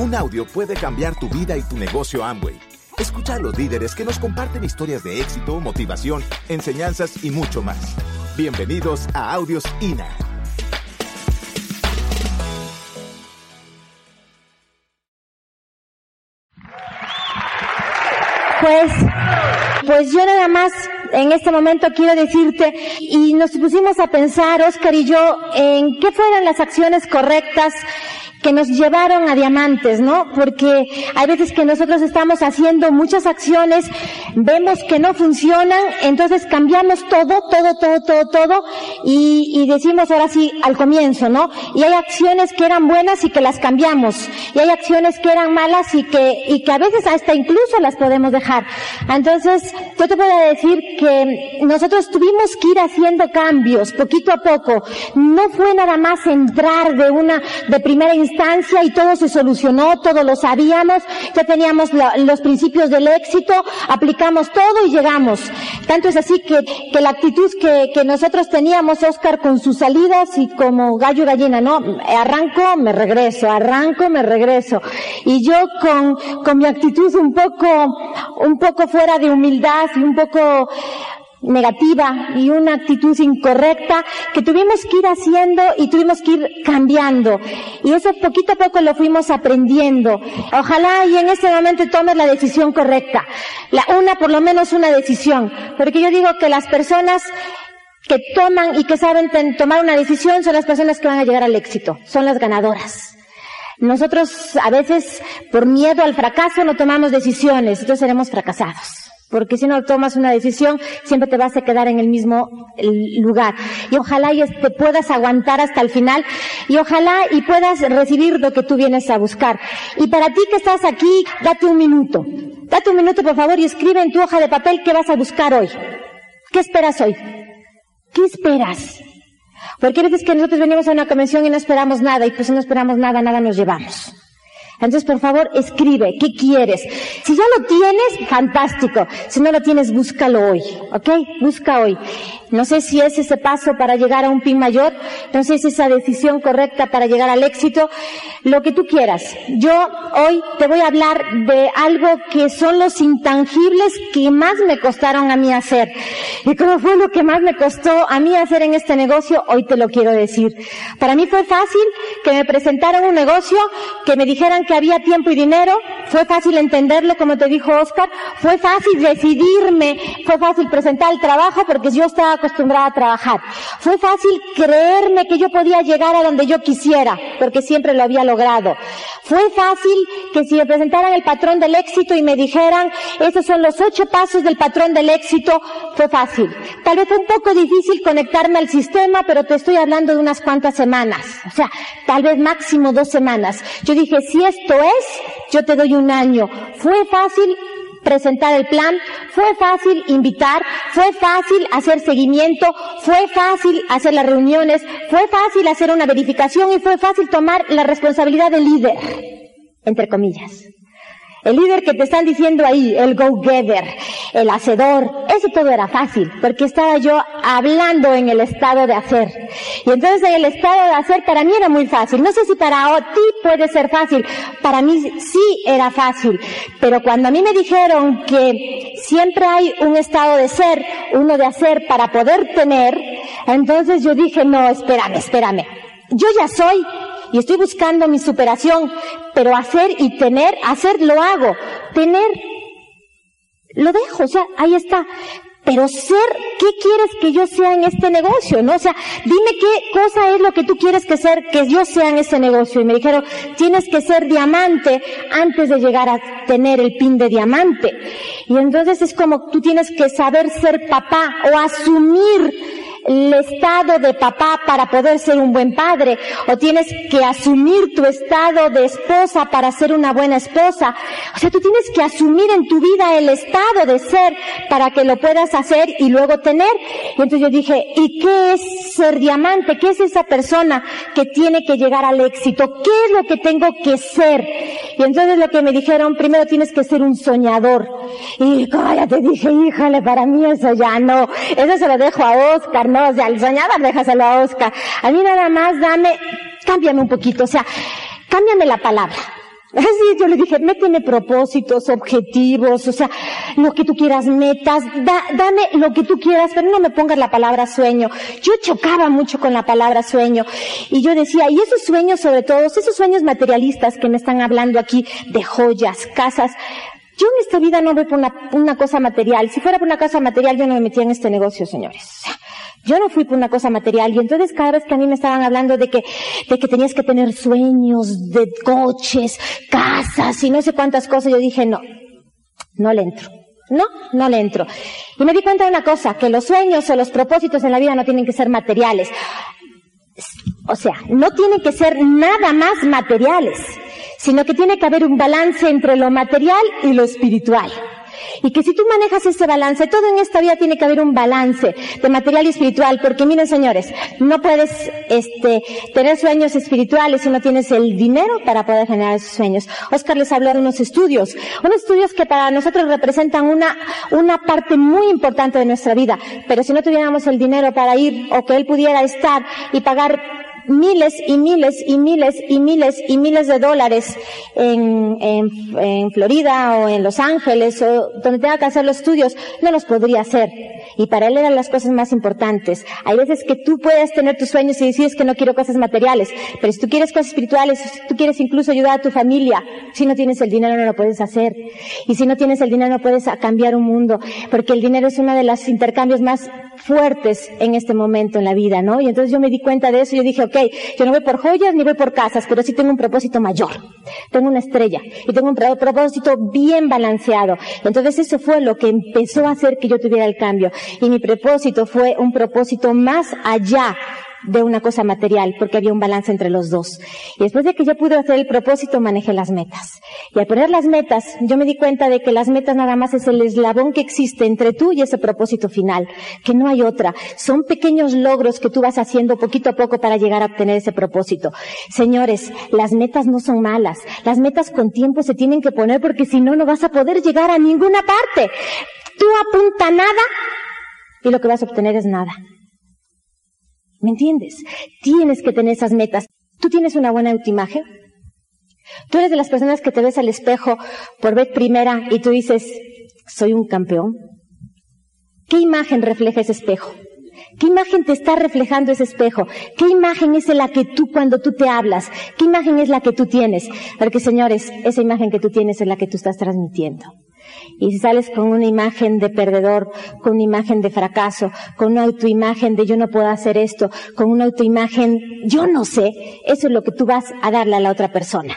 Un audio puede cambiar tu vida y tu negocio Amway. Escucha a los líderes que nos comparten historias de éxito, motivación, enseñanzas y mucho más. Bienvenidos a Audios INA. Pues, pues yo nada más en este momento quiero decirte, y nos pusimos a pensar, Oscar y yo, en qué fueran las acciones correctas que nos llevaron a diamantes, ¿no? Porque hay veces que nosotros estamos haciendo muchas acciones, vemos que no funcionan, entonces cambiamos todo, todo, todo, todo, todo, y, y decimos ahora sí al comienzo, ¿no? Y hay acciones que eran buenas y que las cambiamos, y hay acciones que eran malas y que, y que a veces hasta incluso las podemos dejar. Entonces, yo te puedo decir que nosotros tuvimos que ir haciendo cambios, poquito a poco. No fue nada más entrar de una, de primera instancia, y todo se solucionó, todo lo sabíamos, ya teníamos los principios del éxito, aplicamos todo y llegamos. Tanto es así que, que la actitud que, que nosotros teníamos, Oscar, con sus salidas y como gallo gallina, ¿no? Arranco, me regreso, arranco, me regreso. Y yo con, con mi actitud un poco, un poco fuera de humildad y un poco negativa y una actitud incorrecta que tuvimos que ir haciendo y tuvimos que ir cambiando. Y eso poquito a poco lo fuimos aprendiendo. Ojalá y en este momento tomes la decisión correcta. La, una, por lo menos una decisión. Porque yo digo que las personas que toman y que saben tomar una decisión son las personas que van a llegar al éxito. Son las ganadoras. Nosotros a veces por miedo al fracaso no tomamos decisiones, entonces seremos fracasados. Porque si no tomas una decisión, siempre te vas a quedar en el mismo lugar. Y ojalá y te puedas aguantar hasta el final. Y ojalá y puedas recibir lo que tú vienes a buscar. Y para ti que estás aquí, date un minuto. Date un minuto, por favor, y escribe en tu hoja de papel qué vas a buscar hoy. ¿Qué esperas hoy? ¿Qué esperas? Porque hay veces que nosotros venimos a una convención y no esperamos nada, y pues si no esperamos nada, nada nos llevamos. Entonces, por favor, escribe, ¿qué quieres? Si ya lo tienes, fantástico. Si no lo tienes, búscalo hoy, ¿ok? Busca hoy. No sé si es ese paso para llegar a un pin mayor, no sé si es esa decisión correcta para llegar al éxito, lo que tú quieras. Yo hoy te voy a hablar de algo que son los intangibles que más me costaron a mí hacer. Y cómo fue lo que más me costó a mí hacer en este negocio, hoy te lo quiero decir. Para mí fue fácil que me presentaran un negocio, que me dijeran que había tiempo y dinero, fue fácil entenderlo como te dijo Oscar, fue fácil decidirme, fue fácil presentar el trabajo porque yo estaba acostumbrada a trabajar, fue fácil creerme que yo podía llegar a donde yo quisiera porque siempre lo había logrado, fue fácil que si me presentaran el patrón del éxito y me dijeran, esos son los ocho pasos del patrón del éxito, fue fácil. Tal vez fue un poco difícil conectarme al sistema, pero te estoy hablando de unas cuantas semanas, o sea, tal vez máximo dos semanas. Yo dije, si es esto es, yo te doy un año. Fue fácil presentar el plan, fue fácil invitar, fue fácil hacer seguimiento, fue fácil hacer las reuniones, fue fácil hacer una verificación y fue fácil tomar la responsabilidad de líder, entre comillas. El líder que te están diciendo ahí, el go-getter, el hacedor, eso todo era fácil, porque estaba yo hablando en el estado de hacer. Y entonces en el estado de hacer para mí era muy fácil. No sé si para ti puede ser fácil, para mí sí era fácil. Pero cuando a mí me dijeron que siempre hay un estado de ser, uno de hacer para poder tener, entonces yo dije, no, espérame, espérame. Yo ya soy y estoy buscando mi superación, pero hacer y tener, hacer lo hago, tener, lo dejo, o sea, ahí está. Pero ser, ¿qué quieres que yo sea en este negocio? ¿No? O sea, dime qué cosa es lo que tú quieres que ser, que yo sea en este negocio. Y me dijeron, tienes que ser diamante antes de llegar a tener el pin de diamante. Y entonces es como tú tienes que saber ser papá o asumir el estado de papá para poder ser un buen padre, o tienes que asumir tu estado de esposa para ser una buena esposa. O sea, tú tienes que asumir en tu vida el estado de ser para que lo puedas hacer y luego tener. Y entonces yo dije, ¿y qué es ser diamante? ¿Qué es esa persona que tiene que llegar al éxito? ¿Qué es lo que tengo que ser? Y entonces lo que me dijeron, primero tienes que ser un soñador. Y ya te dije, híjole, para mí eso ya no. Eso se lo dejo a Oscar, no, sea, el soñador déjaselo a Oscar. A mí nada más dame, cámbiame un poquito, o sea, cámbiame la palabra. Así yo le dije, méteme propósitos, objetivos, o sea, lo que tú quieras, metas, dame lo que tú quieras, pero no me pongas la palabra sueño. Yo chocaba mucho con la palabra sueño. Y yo decía, y esos sueños sobre todo, esos sueños materialistas que me están hablando aquí de joyas, casas, yo en esta vida no voy por una cosa material. Si fuera por una cosa material, yo no me metía en este negocio, señores. Yo no fui por una cosa material y entonces cada vez que a mí me estaban hablando de que, de que tenías que tener sueños de coches, casas y no sé cuántas cosas, yo dije no, no le entro. No, no le entro. Y me di cuenta de una cosa, que los sueños o los propósitos en la vida no tienen que ser materiales. O sea, no tienen que ser nada más materiales, sino que tiene que haber un balance entre lo material y lo espiritual. Y que si tú manejas ese balance, todo en esta vida tiene que haber un balance de material y espiritual, porque miren señores, no puedes este, tener sueños espirituales si no tienes el dinero para poder generar esos sueños. Oscar les habló de unos estudios, unos estudios que para nosotros representan una, una parte muy importante de nuestra vida, pero si no tuviéramos el dinero para ir o que él pudiera estar y pagar miles y miles y miles y miles y miles de dólares en, en, en, Florida o en Los Ángeles o donde tenga que hacer los estudios, no los podría hacer. Y para él eran las cosas más importantes. Hay veces que tú puedes tener tus sueños y decides que no quiero cosas materiales, pero si tú quieres cosas espirituales, si tú quieres incluso ayudar a tu familia, si no tienes el dinero no lo puedes hacer. Y si no tienes el dinero no puedes cambiar un mundo, porque el dinero es uno de los intercambios más fuertes en este momento en la vida, ¿no? Y entonces yo me di cuenta de eso y yo dije, ok, yo no voy por joyas ni voy por casas, pero sí tengo un propósito mayor. Tengo una estrella y tengo un propósito bien balanceado. Entonces eso fue lo que empezó a hacer que yo tuviera el cambio. Y mi propósito fue un propósito más allá de una cosa material, porque había un balance entre los dos. Y después de que yo pude hacer el propósito, manejé las metas. Y al poner las metas, yo me di cuenta de que las metas nada más es el eslabón que existe entre tú y ese propósito final, que no hay otra. Son pequeños logros que tú vas haciendo poquito a poco para llegar a obtener ese propósito. Señores, las metas no son malas. Las metas con tiempo se tienen que poner porque si no, no vas a poder llegar a ninguna parte. Tú apunta nada y lo que vas a obtener es nada. ¿Me entiendes? Tienes que tener esas metas. ¿Tú tienes una buena autoimagen? Tú eres de las personas que te ves al espejo por vez primera y tú dices, soy un campeón. ¿Qué imagen refleja ese espejo? ¿Qué imagen te está reflejando ese espejo? ¿Qué imagen es la que tú cuando tú te hablas? ¿Qué imagen es la que tú tienes? Porque señores, esa imagen que tú tienes es la que tú estás transmitiendo. Y sales con una imagen de perdedor, con una imagen de fracaso, con una autoimagen de yo no puedo hacer esto, con una autoimagen, yo no sé, eso es lo que tú vas a darle a la otra persona.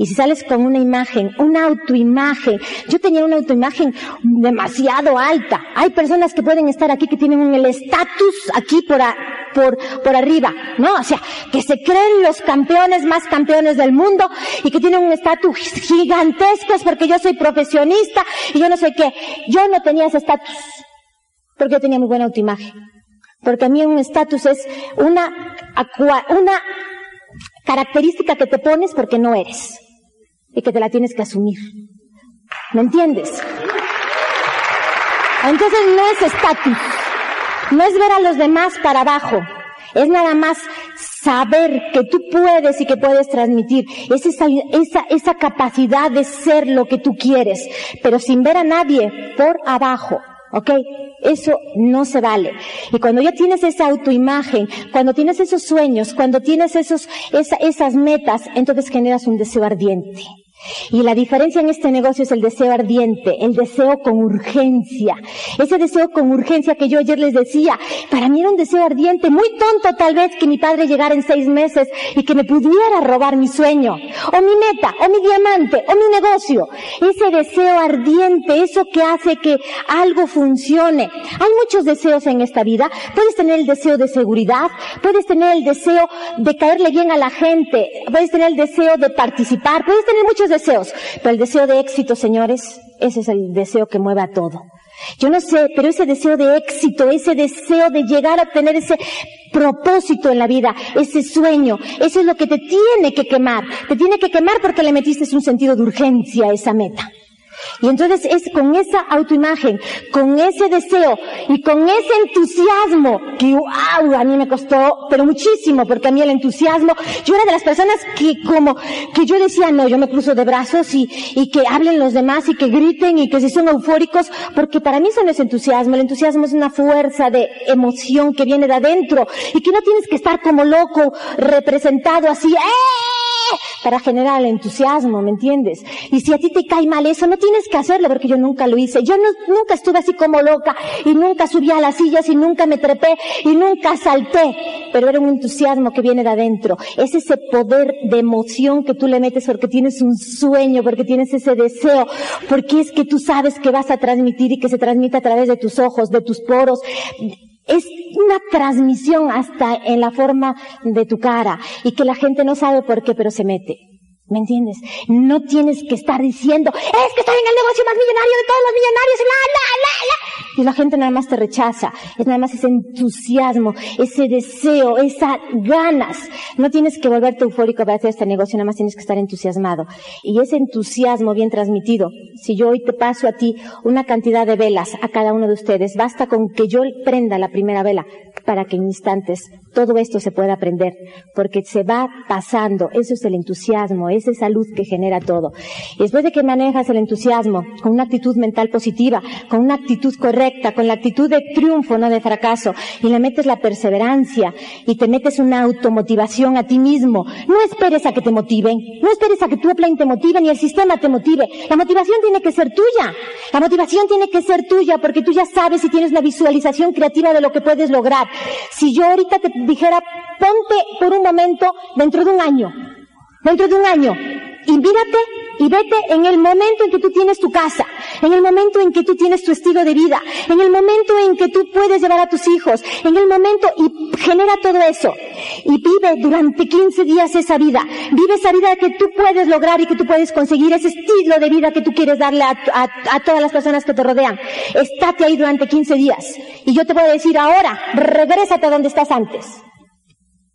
Y si sales con una imagen, una autoimagen, yo tenía una autoimagen demasiado alta. Hay personas que pueden estar aquí que tienen el estatus aquí por, por, arriba, ¿no? O sea, que se creen los campeones más campeones del mundo y que tienen un estatus gigantesco es porque yo soy profesionista y yo no sé qué. Yo no tenía ese estatus porque yo tenía muy buena autoimagen. Porque a mí un estatus es una, una característica que te pones porque no eres y que te la tienes que asumir. ¿Me entiendes? Entonces no es estatus, no es ver a los demás para abajo, es nada más saber que tú puedes y que puedes transmitir. Es esa, esa, esa capacidad de ser lo que tú quieres, pero sin ver a nadie por abajo. ¿Ok? Eso no se vale. Y cuando ya tienes esa autoimagen, cuando tienes esos sueños, cuando tienes esos, esas metas, entonces generas un deseo ardiente. Y la diferencia en este negocio es el deseo ardiente, el deseo con urgencia. Ese deseo con urgencia que yo ayer les decía, para mí era un deseo ardiente, muy tonto tal vez que mi padre llegara en seis meses y que me pudiera robar mi sueño, o mi meta, o mi diamante, o mi negocio. Ese deseo ardiente, eso que hace que algo funcione. Hay muchos deseos en esta vida. Puedes tener el deseo de seguridad, puedes tener el deseo de caerle bien a la gente, puedes tener el deseo de participar, puedes tener muchos deseos, pero el deseo de éxito, señores, ese es el deseo que mueve a todo. Yo no sé, pero ese deseo de éxito, ese deseo de llegar a tener ese propósito en la vida, ese sueño, eso es lo que te tiene que quemar. Te tiene que quemar porque le metiste un sentido de urgencia a esa meta. Y entonces es con esa autoimagen, con ese deseo y con ese entusiasmo que, wow, a mí me costó, pero muchísimo, porque a mí el entusiasmo, yo era de las personas que como, que yo decía, no, yo me cruzo de brazos y, y que hablen los demás y que griten y que si son eufóricos, porque para mí eso no es entusiasmo, el entusiasmo es una fuerza de emoción que viene de adentro y que no tienes que estar como loco, representado así, ¡eh! Para generar el entusiasmo, ¿me entiendes? Y si a ti te cae mal eso, no tienes que hacerlo porque yo nunca lo hice. Yo nunca estuve así como loca y nunca subí a las sillas y nunca me trepé y nunca salté, pero era un entusiasmo que viene de adentro. Es ese poder de emoción que tú le metes porque tienes un sueño, porque tienes ese deseo, porque es que tú sabes que vas a transmitir y que se transmite a través de tus ojos, de tus poros, es una transmisión hasta en la forma de tu cara y que la gente no sabe por qué, pero se mete. ¿Me entiendes? No tienes que estar diciendo, es que estoy en el negocio más millonario de todos los millonarios, la, la, la, la. Y la gente nada más te rechaza. Es nada más ese entusiasmo, ese deseo, esas ganas. No tienes que volverte eufórico para hacer este negocio, nada más tienes que estar entusiasmado. Y ese entusiasmo bien transmitido, si yo hoy te paso a ti una cantidad de velas a cada uno de ustedes, basta con que yo prenda la primera vela para que en instantes todo esto se pueda aprender, porque se va pasando, eso es el entusiasmo, es esa luz que genera todo. Y después de que manejas el entusiasmo con una actitud mental positiva, con una actitud correcta, con la actitud de triunfo, no de fracaso, y le metes la perseverancia y te metes una automotivación a ti mismo, no esperes a que te motiven, no esperes a que tu plan te motive ni el sistema te motive. La motivación tiene que ser tuya. La motivación tiene que ser tuya porque tú ya sabes si tienes una visualización creativa de lo que puedes lograr. Si yo ahorita te dijera, ponte por un momento dentro de un año, dentro de un año, y mírate y vete en el momento en que tú tienes tu casa, en el momento en que tú tienes tu estilo de vida, en el momento en que tú puedes llevar a tus hijos, en el momento y genera todo eso. Y vive durante 15 días esa vida. Vive esa vida que tú puedes lograr y que tú puedes conseguir, ese estilo de vida que tú quieres darle a, todas las personas que te rodean. Estate ahí durante 15 días. Y yo te voy a decir ahora, regrésate a donde estás antes.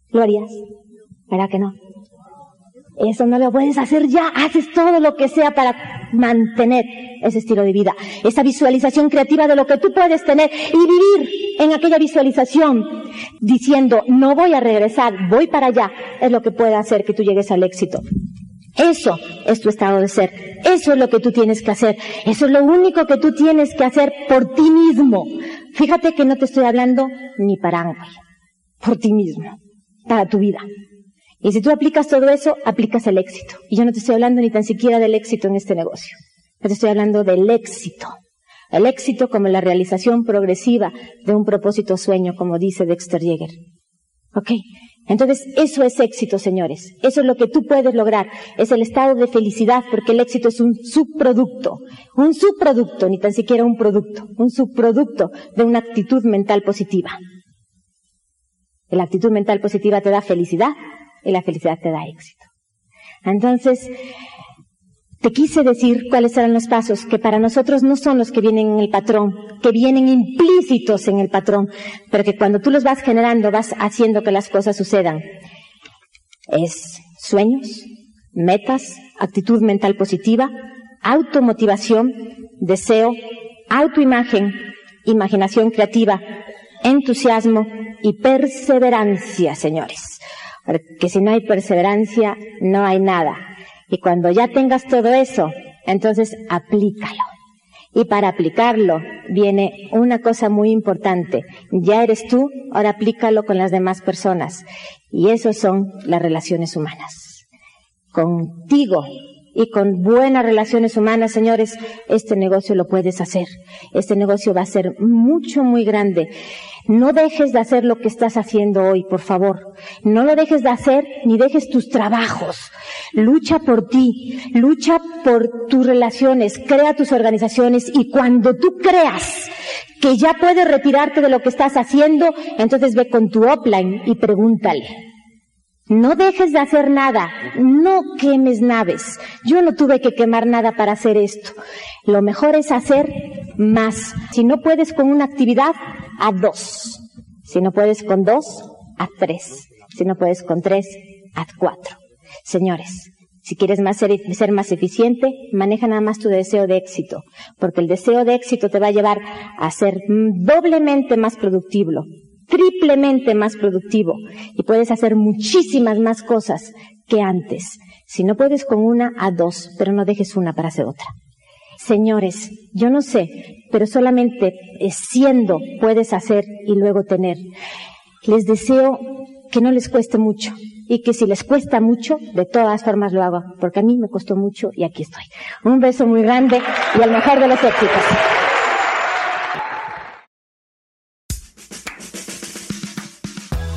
¿Lo harías? ¿Verdad que no? Eso no lo puedes hacer ya. Haces todo lo que sea para mantener ese estilo de vida. Esa visualización creativa de lo que tú puedes tener y vivir en aquella visualización diciendo, no voy a regresar, voy para allá, es lo que puede hacer que tú llegues al éxito. Eso es tu estado de ser. Eso es lo que tú tienes que hacer. Eso es lo único que tú tienes que hacer por ti mismo. Fíjate que no te estoy hablando ni para Ángel. Por ti mismo. Para tu vida. Y si tú aplicas todo eso, aplicas el éxito. Y yo no te estoy hablando ni tan siquiera del éxito en este negocio. Yo te estoy hablando del éxito. El éxito como la realización progresiva de un propósito sueño, como dice Dexter Yeager. ¿Ok? Entonces, eso es éxito, señores. Eso es lo que tú puedes lograr. Es el estado de felicidad, porque el éxito es un subproducto. Un subproducto, ni tan siquiera un producto. Un subproducto de una actitud mental positiva. La actitud mental positiva te da felicidad, y la felicidad te da éxito. Entonces, te quise decir cuáles eran los pasos que para nosotros no son los que vienen en el patrón, que vienen implícitos en el patrón, pero que cuando tú los vas generando vas haciendo que las cosas sucedan. Es sueños, metas, actitud mental positiva, automotivación, deseo, autoimagen, imaginación creativa, entusiasmo y perseverancia, señores. Porque si no hay perseverancia, no hay nada. Y cuando ya tengas todo eso, entonces aplícalo. Y para aplicarlo viene una cosa muy importante. Ya eres tú, ahora aplícalo con las demás personas. Y eso son las relaciones humanas. Contigo y con buenas relaciones humanas, señores, este negocio lo puedes hacer. Este negocio va a ser mucho, muy grande. No dejes de hacer lo que estás haciendo hoy, por favor. No lo dejes de hacer ni dejes tus trabajos. Lucha por ti, lucha por tus relaciones, crea tus organizaciones y cuando tú creas que ya puedes retirarte de lo que estás haciendo, entonces ve con tu offline y pregúntale. No dejes de hacer nada, no quemes naves. Yo no tuve que quemar nada para hacer esto. Lo mejor es hacer más. Si no puedes con una actividad, a dos. Si no puedes con dos, a tres. Si no puedes con tres, a cuatro. Señores, Si quieres ser, ser, más eficiente, maneja nada más tu deseo de éxito, porque el deseo de éxito te va a llevar a ser doblemente más productivo, triplemente más productivo, y puedes hacer muchísimas más cosas que antes. Si no puedes con una, a dos, pero no dejes una para hacer otra. Señores, yo no sé, pero solamente siendo puedes hacer y luego tener. Les deseo que no les cueste mucho y que si les cuesta mucho, de todas formas lo hago, porque a mí me costó mucho y aquí estoy. Un beso muy grande y al mejor de los éxitos.